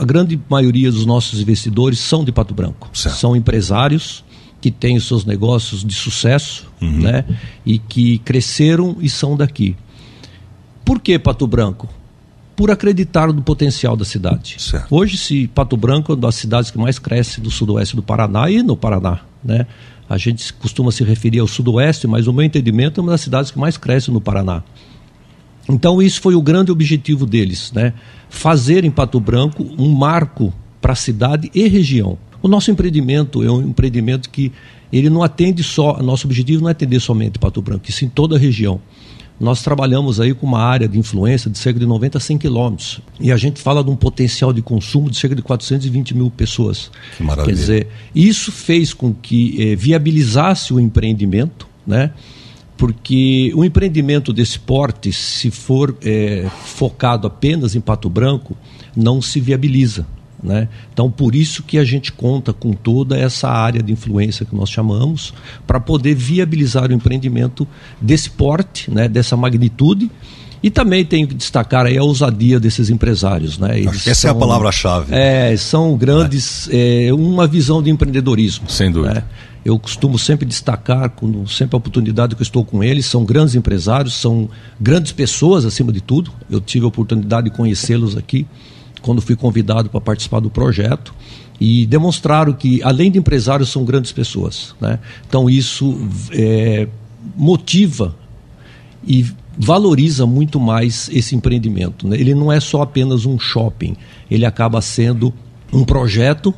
a grande maioria dos nossos investidores são de Pato Branco. Certo. São empresários que têm os seus negócios de sucesso, Uhum. né? E que cresceram e são daqui. Por que Pato Branco? Por acreditar no potencial da cidade. Certo. Hoje, se Pato Branco é uma das cidades que mais cresce do sudoeste do Paraná e no Paraná, né? A gente costuma se referir ao sudoeste, mas no meu entendimento é uma das cidades que mais cresce no Paraná. Então, isso foi o grande objetivo deles, né? Fazer em Pato Branco um marco para a cidade e região. O nosso empreendimento é um empreendimento que ele não atende só, nosso objetivo não é atender somente Pato Branco, e sim toda a região. Nós trabalhamos aí com uma área de influência de cerca de 90 a 100 quilômetros. E a gente fala de um potencial de consumo de cerca de 420 mil pessoas. Que maravilha. Quer dizer, isso fez com que eh, viabilizasse o empreendimento, né? Porque o empreendimento desse porte, se for eh, focado apenas em Pato Branco, não se viabiliza. Né? Então, por isso que a gente conta com toda essa área de influência que nós chamamos, para poder viabilizar o empreendimento desse porte, né? dessa magnitude. E também tenho que destacar aí a ousadia desses empresários. Né? Que essa é a palavra-chave. É, são grandes, é, uma visão de empreendedorismo. Sem dúvida. né? Eu costumo sempre destacar, quando, sempre a oportunidade que eu estou com eles, são grandes empresários, são grandes pessoas acima de tudo. Eu tive a oportunidade de conhecê-los aqui quando fui convidado para participar do projeto e demonstraram que, além de empresários, são grandes pessoas. Né? Então, isso é, motiva e valoriza muito mais esse empreendimento. Né? Ele não é só apenas um shopping, ele acaba sendo um projeto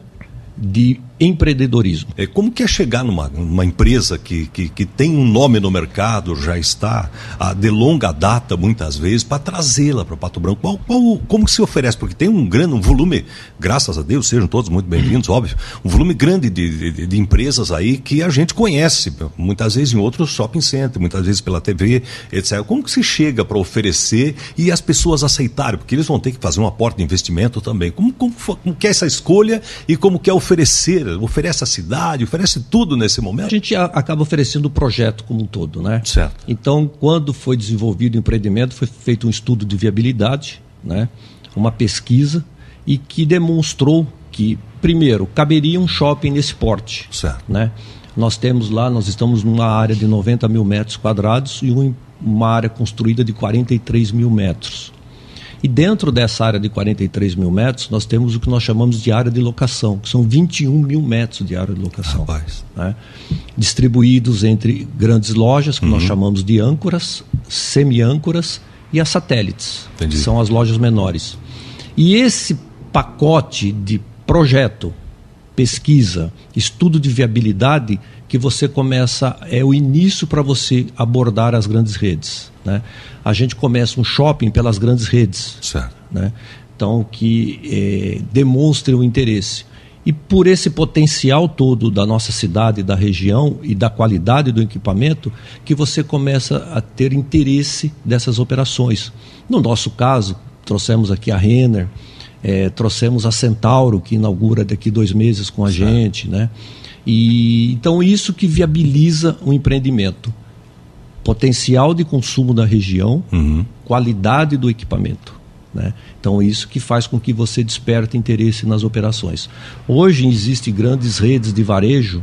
de empreendedorismo. É, como que é chegar numa, numa empresa que, que, que, tem um nome no mercado, já está ah, de longa data, muitas vezes, para trazê-la para Pato Branco? Qual, qual, como que se oferece? Porque tem um grande um volume, graças a Deus, sejam todos muito bem-vindos, óbvio, um volume grande de, de, de, empresas aí que a gente conhece, muitas vezes em outros shopping centers, muitas vezes pela TV, etc. Como que se chega para oferecer e as pessoas aceitarem? Porque eles vão ter que fazer um aporte de investimento também. Como, como, como que é essa escolha e como que é oferecer oferece a cidade, oferece tudo nesse momento? A gente acaba oferecendo o projeto como um todo, né? Certo. Então, quando foi desenvolvido o empreendimento, foi feito um estudo de viabilidade, né? Uma pesquisa e que demonstrou que, primeiro, caberia um shopping nesse porte, certo. né? Nós temos lá, nós estamos numa área de 90 mil metros quadrados e uma área construída de 43 mil metros. E dentro dessa área de 43 mil metros, nós temos o que nós chamamos de área de locação, que são 21 mil metros de área de locação. Né? Distribuídos entre grandes lojas, que uhum. nós chamamos de âncoras, semi-âncoras e as satélites, Entendi. que são as lojas menores. E esse pacote de projeto, pesquisa, estudo de viabilidade, que você começa, é o início para você abordar as grandes redes. Né? A gente começa um shopping pelas grandes redes. Certo. Né? Então, que é, demonstre o interesse. E por esse potencial todo da nossa cidade, da região e da qualidade do equipamento, que você começa a ter interesse dessas operações. No nosso caso, trouxemos aqui a Renner, é, trouxemos a Centauro, que inaugura daqui dois meses com a certo. gente. Né? E, então, isso que viabiliza o empreendimento potencial de consumo da região, uhum. qualidade do equipamento. Né? Então, isso que faz com que você desperte interesse nas operações. Hoje, existem grandes redes de varejo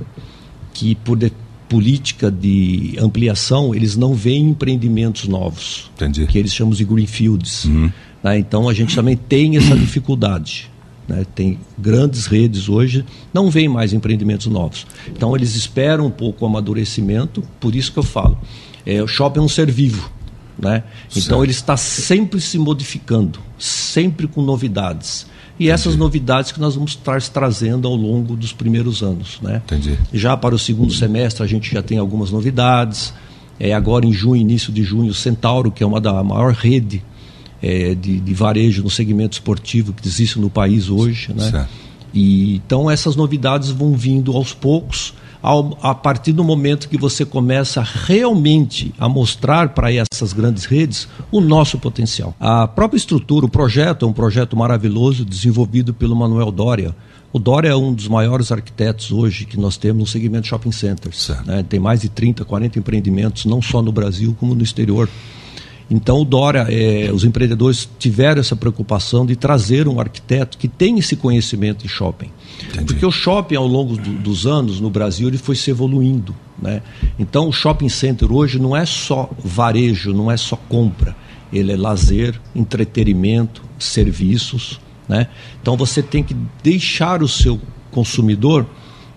que, por de, política de ampliação, eles não veem empreendimentos novos, Entendi. que eles chamam de greenfields. Uhum. Né? Então, a gente também tem essa dificuldade. Né? Tem grandes redes hoje, não vêm mais empreendimentos novos. Então, eles esperam um pouco o amadurecimento, por isso que eu falo. É, o shopping é um ser vivo. Né? Então ele está sempre se modificando, sempre com novidades. E essas novidades que nós vamos estar trazendo ao longo dos primeiros anos. Né? Entendi. Já para o segundo semestre a gente já tem algumas novidades. É, agora em junho, início de junho, o Centauro, que é uma da maior rede é, de, de varejo no segmento esportivo que existe no país hoje. Né? Certo. E, então essas novidades vão vindo aos poucos ao, a partir do momento que você começa realmente a mostrar para essas grandes redes o nosso potencial. A própria estrutura, o projeto é um projeto maravilhoso desenvolvido pelo Manuel Doria. O Doria é um dos maiores arquitetos hoje que nós temos no segmento shopping centers. Né? Tem mais de 30, 40 empreendimentos, não só no Brasil como no exterior. Então, o Dória, é, os empreendedores tiveram essa preocupação de trazer um arquiteto que tem esse conhecimento de shopping. Entendi. Porque o shopping, ao longo do, dos anos no Brasil, ele foi se evoluindo. Né? Então, o shopping center hoje não é só varejo, não é só compra. Ele é lazer, entretenimento, serviços. Né? Então, você tem que deixar o seu consumidor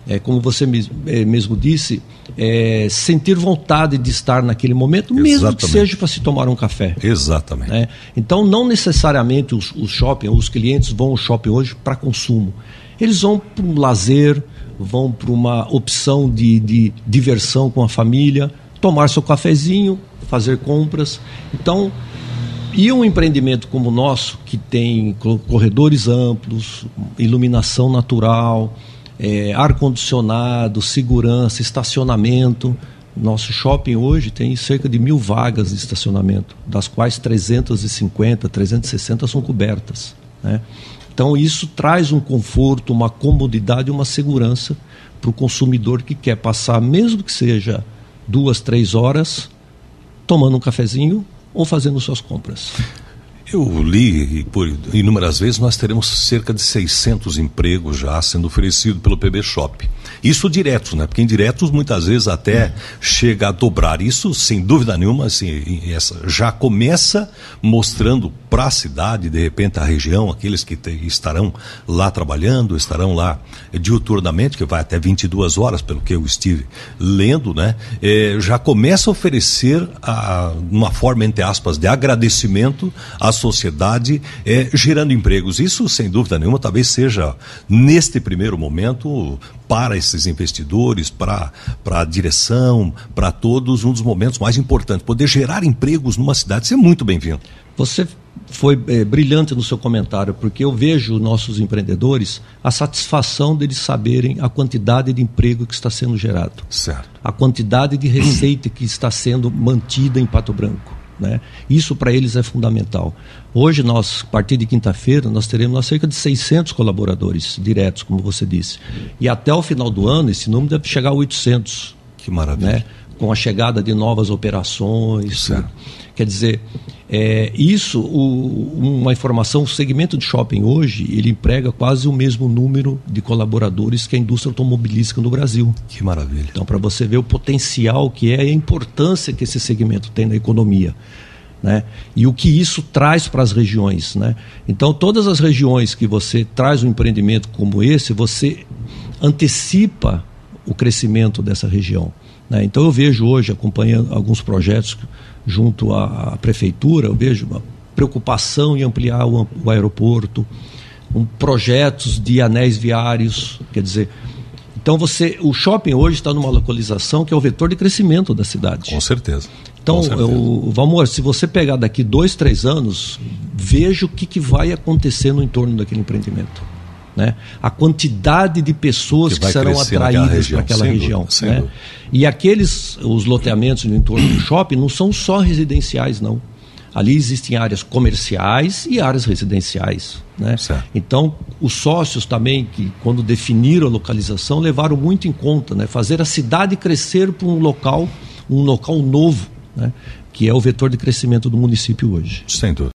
é, como você é, mesmo disse, é, sentir vontade de estar naquele momento, Exatamente. mesmo que seja para se tomar um café. Exatamente. Né? Então, não necessariamente os, os shopping, os clientes vão ao shopping hoje para consumo. Eles vão para um lazer, vão para uma opção de, de diversão com a família, tomar seu cafezinho, fazer compras. Então, e um empreendimento como o nosso, que tem corredores amplos, iluminação natural, é, ar-condicionado, segurança, estacionamento. Nosso shopping hoje tem cerca de mil vagas de estacionamento, das quais 350, 360 são cobertas. Né? Então, isso traz um conforto, uma comodidade, uma segurança para o consumidor que quer passar, mesmo que seja duas, três horas, tomando um cafezinho ou fazendo suas compras. Eu li e por inúmeras vezes nós teremos cerca de 600 empregos já sendo oferecidos pelo PB Shop. Isso diretos, né? Porque indiretos muitas vezes até chega a dobrar. Isso, sem dúvida nenhuma, assim, essa já começa mostrando para a cidade, de repente a região, aqueles que te, estarão lá trabalhando, estarão lá diuturnamente, que vai até 22 horas, pelo que eu estive lendo, né? É, já começa a oferecer a, uma forma, entre aspas, de agradecimento às sociedade, é, gerando empregos. Isso, sem dúvida nenhuma, talvez seja, neste primeiro momento, para esses investidores, para a direção, para todos, um dos momentos mais importantes. Poder gerar empregos numa cidade, isso é muito bem-vindo. Você foi é, brilhante no seu comentário, porque eu vejo nossos empreendedores a satisfação deles saberem a quantidade de emprego que está sendo gerado. Certo. A quantidade de receita que está sendo mantida em Pato Branco. Né? Isso para eles é fundamental. Hoje, nós, a partir de quinta-feira, nós teremos cerca de 600 colaboradores diretos, como você disse. E até o final do ano, esse número deve chegar a 800. Que maravilha. Né? Com a chegada de novas operações. Certo. Quer dizer, é, isso, o, uma informação, o segmento de shopping hoje, ele emprega quase o mesmo número de colaboradores que a indústria automobilística no Brasil. Que maravilha. Então, para você ver o potencial que é e a importância que esse segmento tem na economia. Né? E o que isso traz para as regiões. Né? Então, todas as regiões que você traz um empreendimento como esse, você antecipa o crescimento dessa região. Né? Então, eu vejo hoje, acompanhando alguns projetos junto à, prefeitura, eu vejo uma preocupação em ampliar o, o aeroporto, um, projetos de anéis viários, quer dizer, então você, o shopping hoje está numa localização que é o vetor de crescimento da cidade. Com certeza. Então, eu, Valmor, se você pegar daqui dois, três anos, veja o que, que vai acontecer no entorno daquele empreendimento. Né? A quantidade de pessoas que, que serão atraídas para aquela região. Dúvida, né? E aqueles, os loteamentos no entorno do shopping não são só residenciais, não. Ali existem áreas comerciais e áreas residenciais. Né? Então, os sócios também, que quando definiram a localização, levaram muito em conta né? fazer a cidade crescer para um local, um local novo, né? que é o vetor de crescimento do município hoje. Sem dúvida.